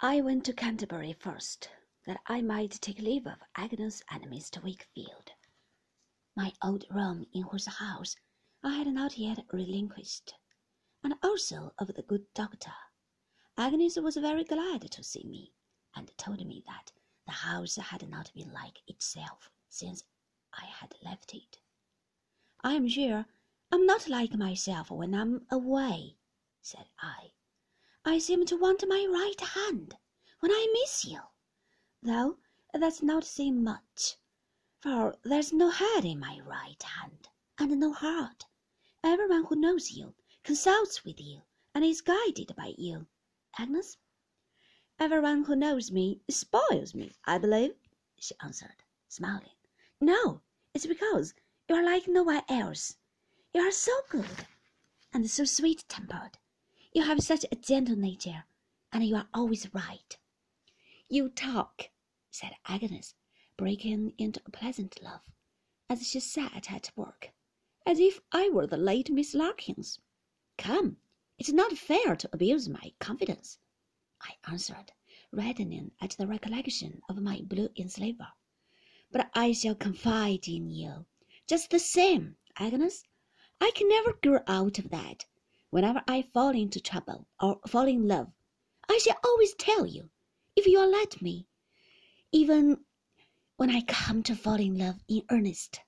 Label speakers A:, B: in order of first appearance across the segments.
A: I went to Canterbury first, that I might take leave of Agnes and Mr. Wickfield, my old room in whose house I had not yet relinquished, and also of the good doctor. Agnes was very glad to see me, and told me that the house had not been like itself since I had left it. I am sure I'm not like myself when I'm away, said I. I seem to want my right hand when I miss you, though that's not saying much, for there's no head in my right hand, and no heart. Everyone who knows you consults with you and is guided by you. Agnes? Everyone who knows me spoils me, I believe, she answered, smiling. No, it's because you are like no one else. You are so good and so sweet tempered you have such a gentle nature, and you are always right. You talk, said Agnes, breaking into a pleasant laugh, as she sat at work, as if I were the late Miss Larkins. Come, it's not fair to abuse my confidence, I answered, reddening at the recollection of my blue enslaver. But I shall confide in you, just the same, Agnes. I can never grow out of that. Whenever I fall into trouble or fall in love, I shall always tell you, if you'll let me, even when I come to fall in love in earnest.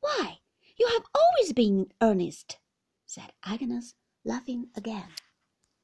A: Why, you have always been earnest, said Agnes, laughing again.